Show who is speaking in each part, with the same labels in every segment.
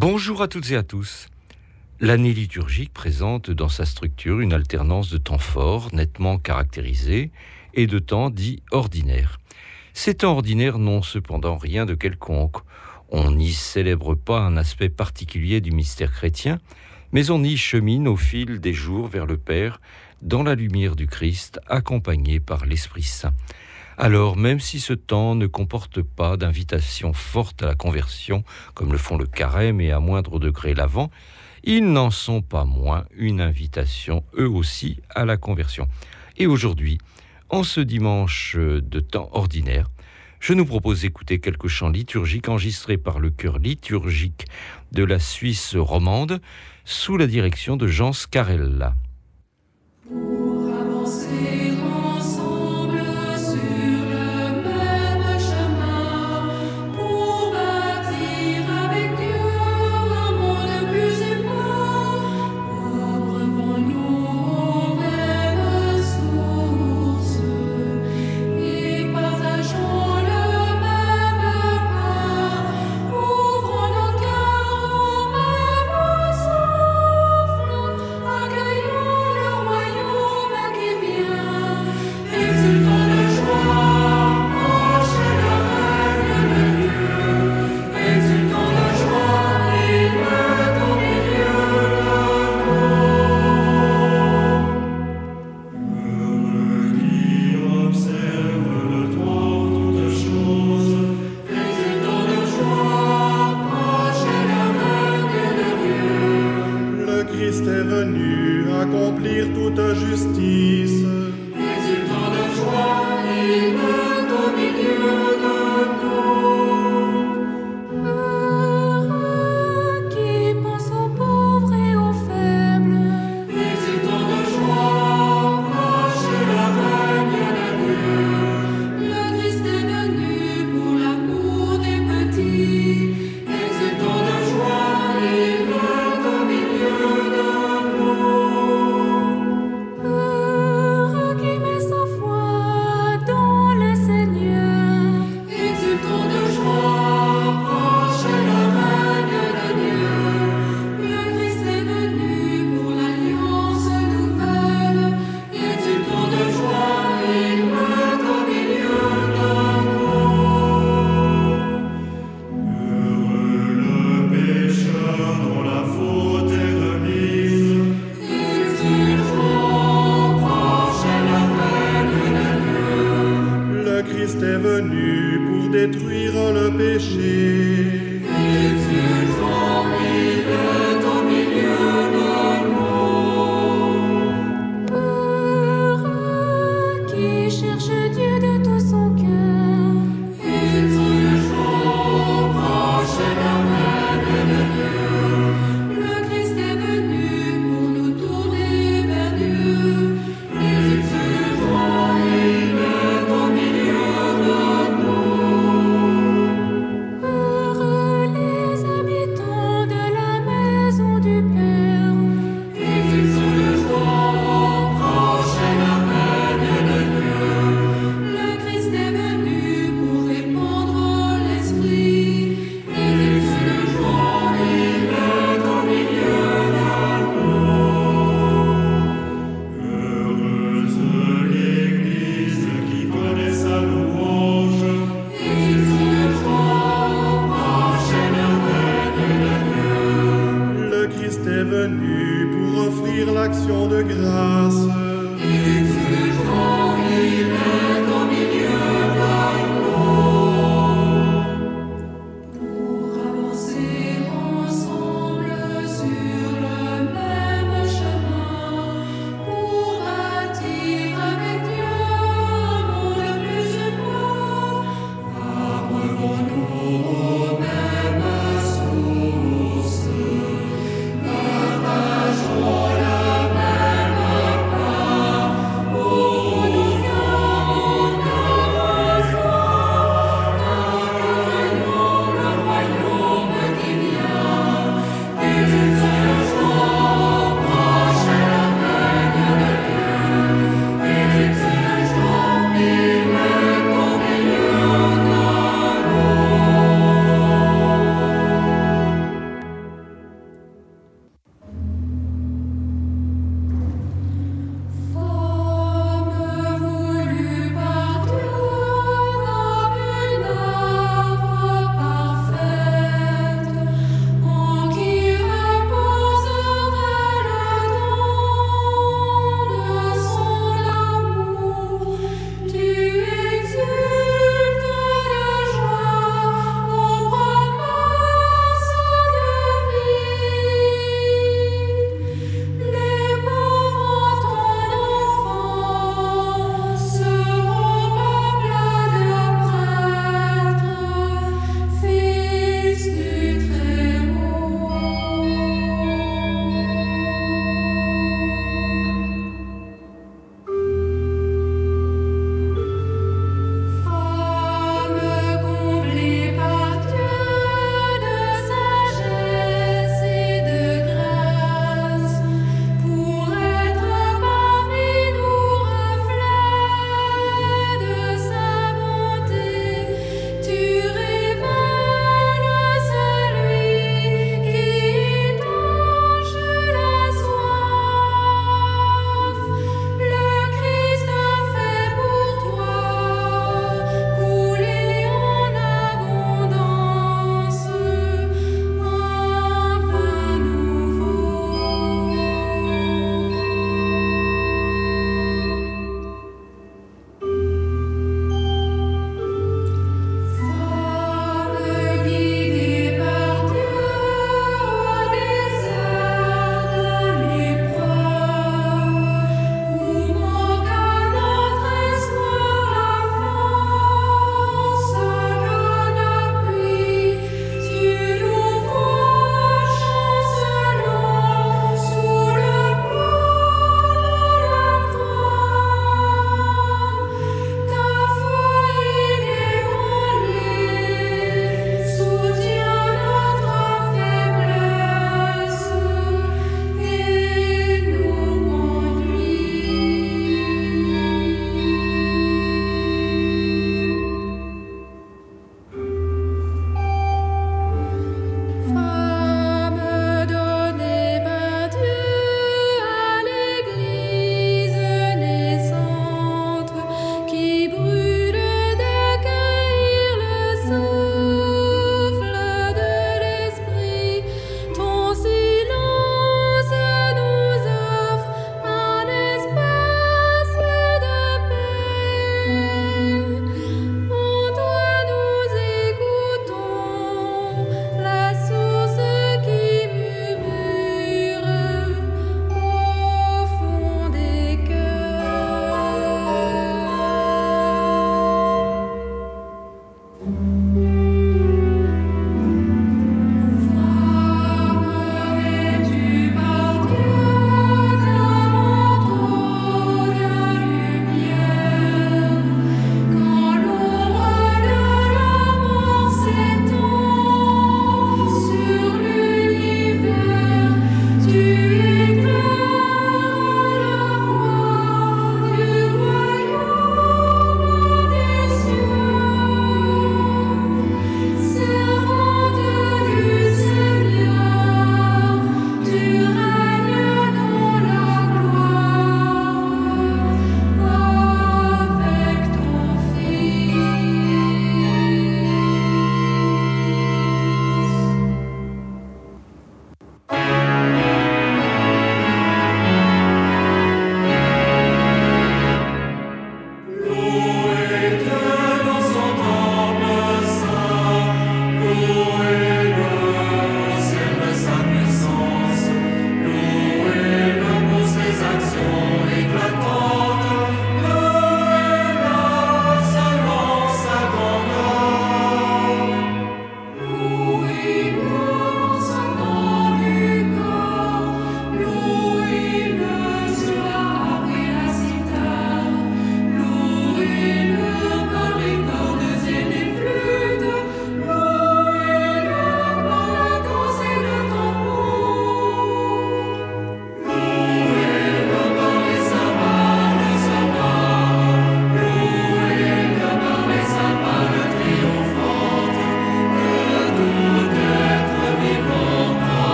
Speaker 1: Bonjour à toutes et à tous. L'année liturgique présente dans sa structure une alternance de temps forts, nettement caractérisés, et de temps dits ordinaires. Ces temps ordinaires n'ont cependant rien de quelconque. On n'y célèbre pas un aspect particulier du mystère chrétien, mais on y chemine au fil des jours vers le Père, dans la lumière du Christ, accompagné par l'Esprit Saint. Alors, même si ce temps ne comporte pas d'invitation forte à la conversion, comme le font le carême et à moindre degré l'avant, ils n'en sont pas moins une invitation, eux aussi, à la conversion. Et aujourd'hui, en ce dimanche de temps ordinaire, je nous propose d'écouter quelques chants liturgiques enregistrés par le chœur liturgique de la Suisse romande sous la direction de Jean Scarella. offrir l'action de grâce.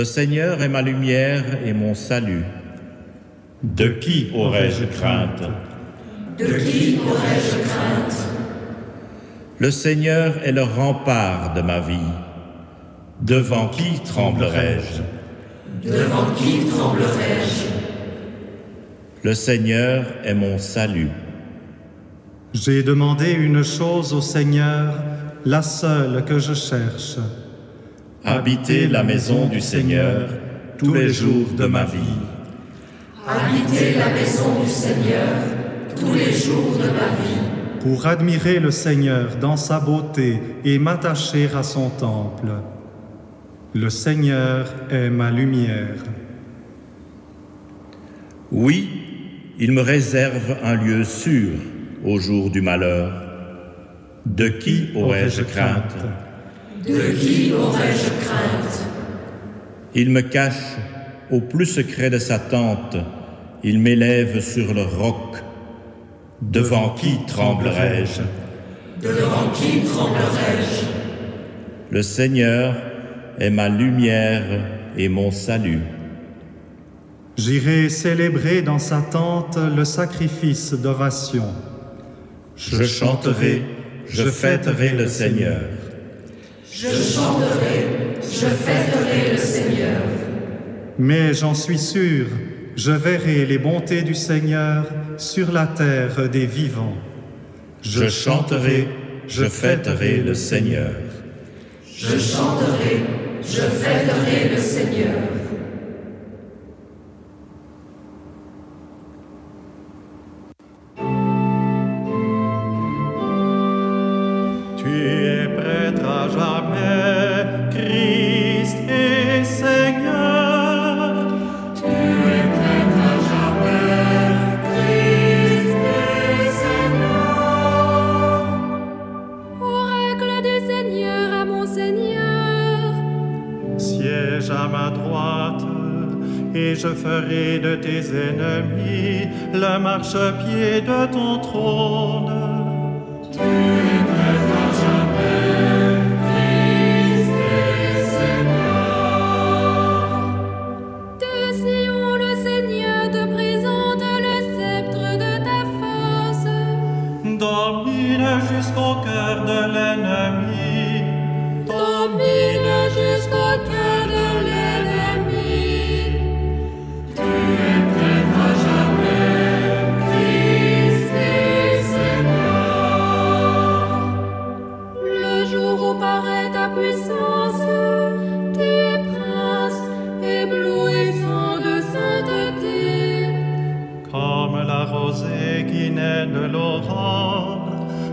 Speaker 2: Le Seigneur est ma lumière et mon salut.
Speaker 3: De qui aurais-je crainte?
Speaker 4: De qui aurais-je crainte?
Speaker 2: Le Seigneur est le rempart de ma vie. Devant qui tremblerai-je?
Speaker 4: Devant qui tremblerai-je?
Speaker 2: Le Seigneur est mon salut.
Speaker 5: J'ai demandé une chose au Seigneur, la seule que je cherche.
Speaker 2: Habiter la maison du Seigneur tous les jours de ma vie.
Speaker 4: Habiter la maison du Seigneur tous les jours de ma vie.
Speaker 5: Pour admirer le Seigneur dans sa beauté et m'attacher à son temple. Le Seigneur est ma lumière.
Speaker 2: Oui, il me réserve un lieu sûr au jour du malheur. De qui aurais-je crainte?
Speaker 4: De qui aurais-je crainte?
Speaker 2: Il me cache au plus secret de sa tente, il m'élève sur le roc. Devant qui tremblerai-je?
Speaker 4: Devant qui tremblerai-je?
Speaker 2: Le Seigneur est ma lumière et mon salut.
Speaker 5: J'irai célébrer dans sa tente le sacrifice d'ovation.
Speaker 2: Je chanterai, je fêterai le Seigneur.
Speaker 4: Je chanterai, je fêterai le Seigneur.
Speaker 5: Mais j'en suis sûr, je verrai les bontés du Seigneur sur la terre des vivants.
Speaker 2: Je chanterai, je fêterai le Seigneur.
Speaker 4: Je chanterai, je fêterai le Seigneur.
Speaker 5: Marchepied de ton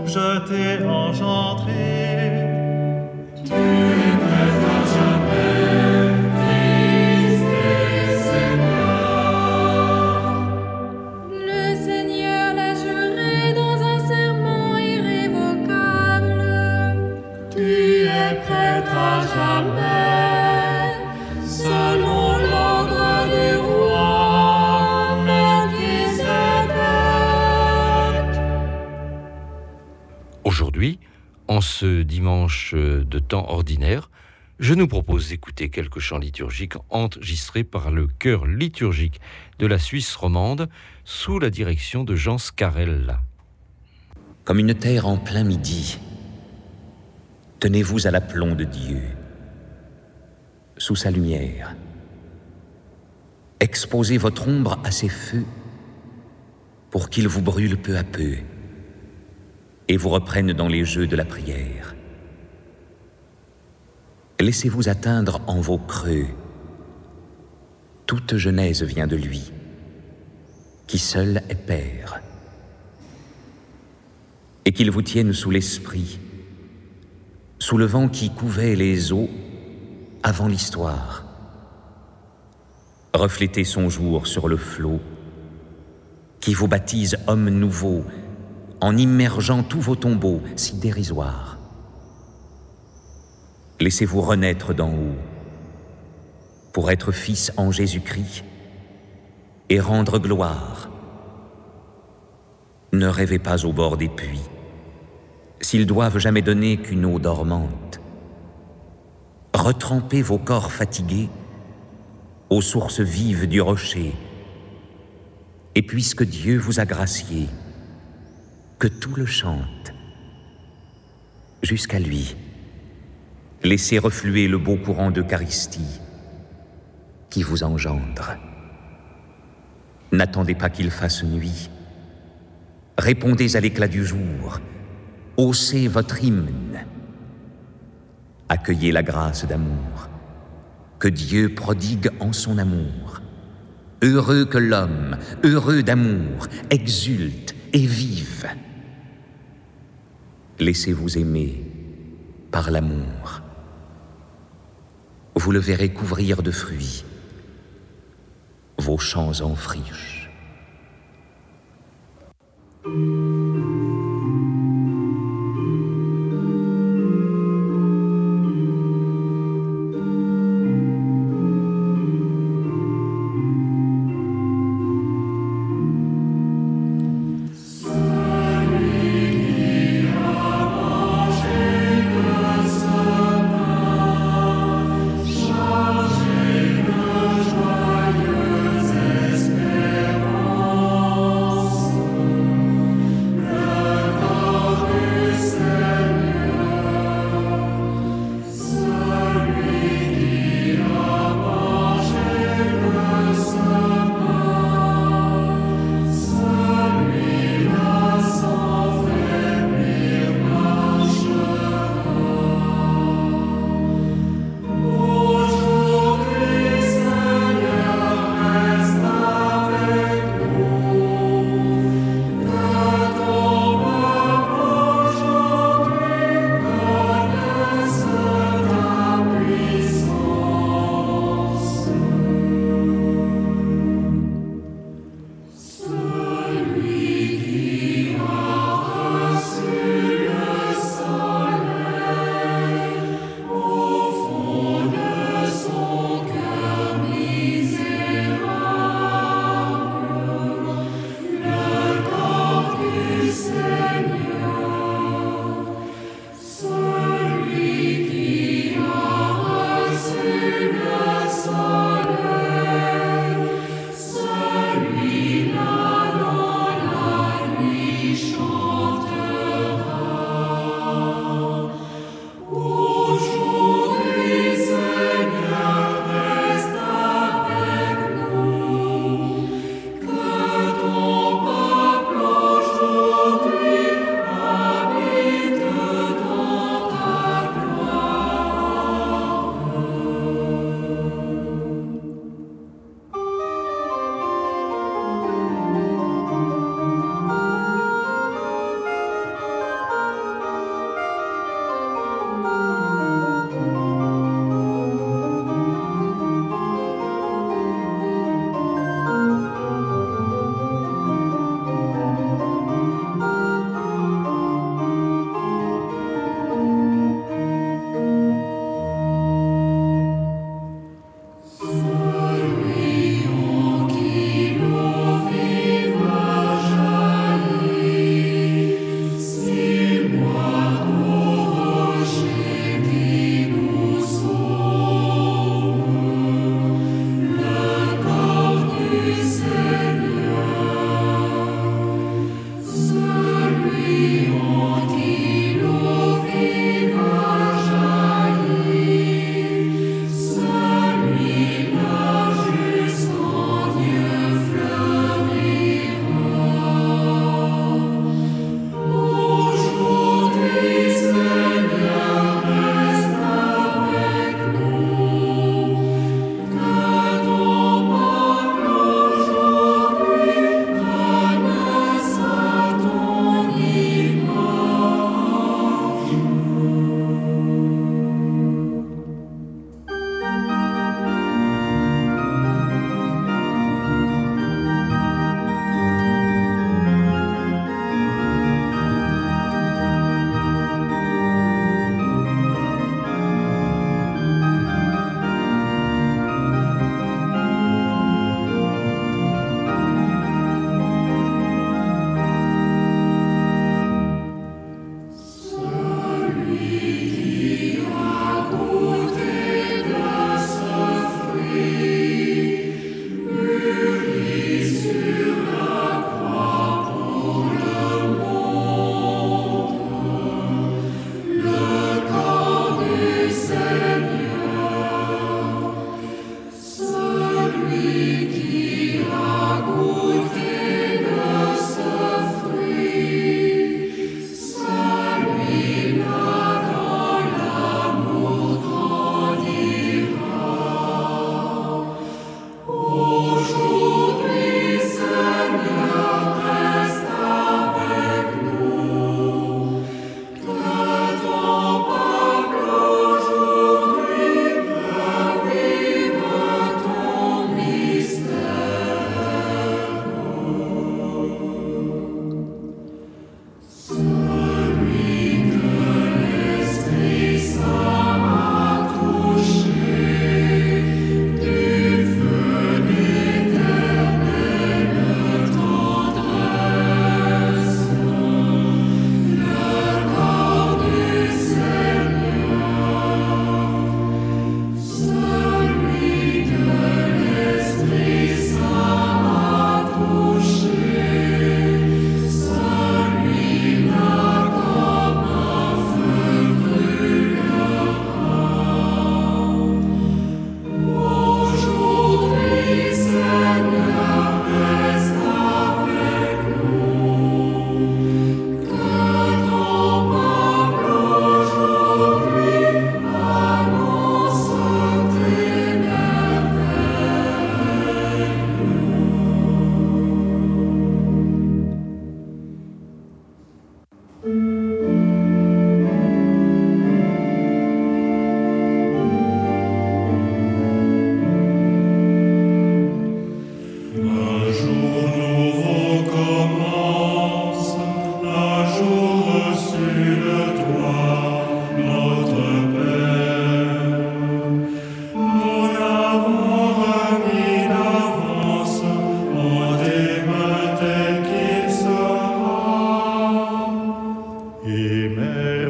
Speaker 5: je t'ai engendré.
Speaker 1: En ce dimanche de temps ordinaire, je nous propose d'écouter quelques chants liturgiques enregistrés par le chœur liturgique de la Suisse romande sous la direction de Jean Scarella.
Speaker 6: Comme une terre en plein midi, tenez-vous à l'aplomb de Dieu, sous sa lumière. Exposez votre ombre à ses feux pour qu'il vous brûle peu à peu et vous reprenne dans les jeux de la prière. Laissez-vous atteindre en vos creux. Toute genèse vient de lui, qui seul est Père. Et qu'il vous tienne sous l'esprit, sous le vent qui couvait les eaux avant l'histoire. Reflétez son jour sur le flot, qui vous baptise homme nouveau, en immergeant tous vos tombeaux si dérisoires. Laissez-vous renaître d'en haut pour être fils en Jésus-Christ et rendre gloire. Ne rêvez pas au bord des puits, s'ils doivent jamais donner qu'une eau dormante. Retrempez vos corps fatigués aux sources vives du rocher. Et puisque Dieu vous a gracié, que tout le chante, jusqu'à lui, laissez refluer le beau courant d'Eucharistie qui vous engendre. N'attendez pas qu'il fasse nuit. Répondez à l'éclat du jour. Haussez votre hymne. Accueillez la grâce d'amour que Dieu prodigue en son amour. Heureux que l'homme, heureux d'amour, exulte et vive. Laissez-vous aimer par l'amour. Vous le verrez couvrir de fruits vos champs en friche.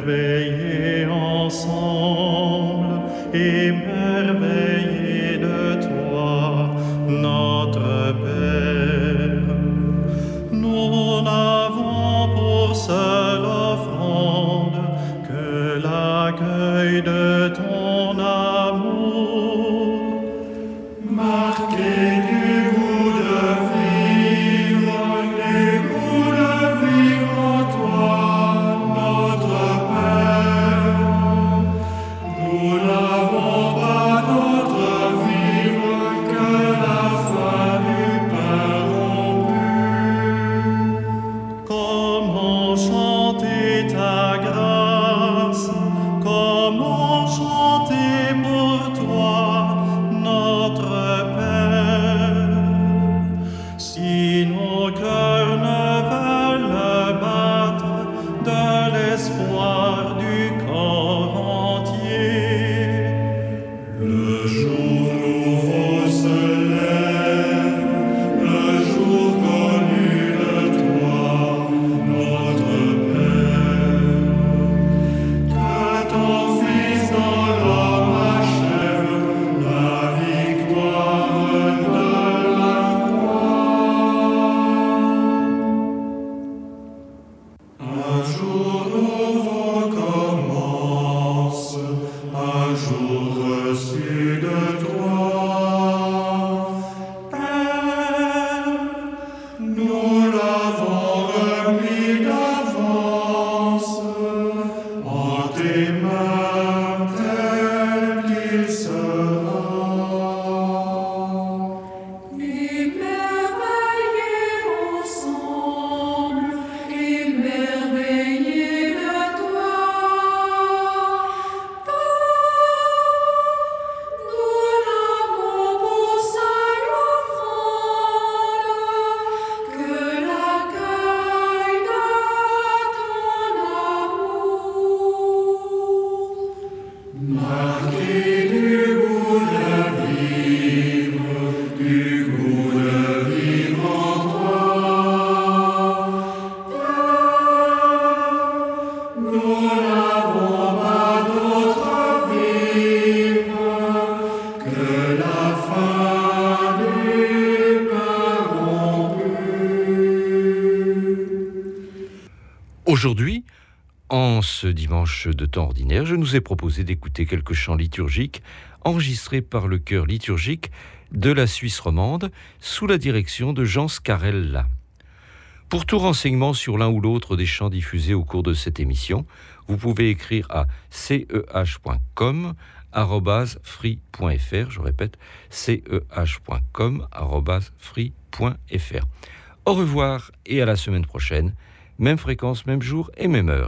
Speaker 7: veiller ensemble et Aujourd'hui, en ce dimanche de temps ordinaire, je nous ai proposé d'écouter quelques chants liturgiques enregistrés par le chœur liturgique de la Suisse romande sous la direction de Jean Scarella. Pour tout renseignement sur l'un ou l'autre des chants diffusés au cours de cette émission, vous pouvez écrire à ceh.com free.fr, je répète, ceh.com free.fr. Au revoir et à la semaine prochaine même fréquence, même jour et même heure.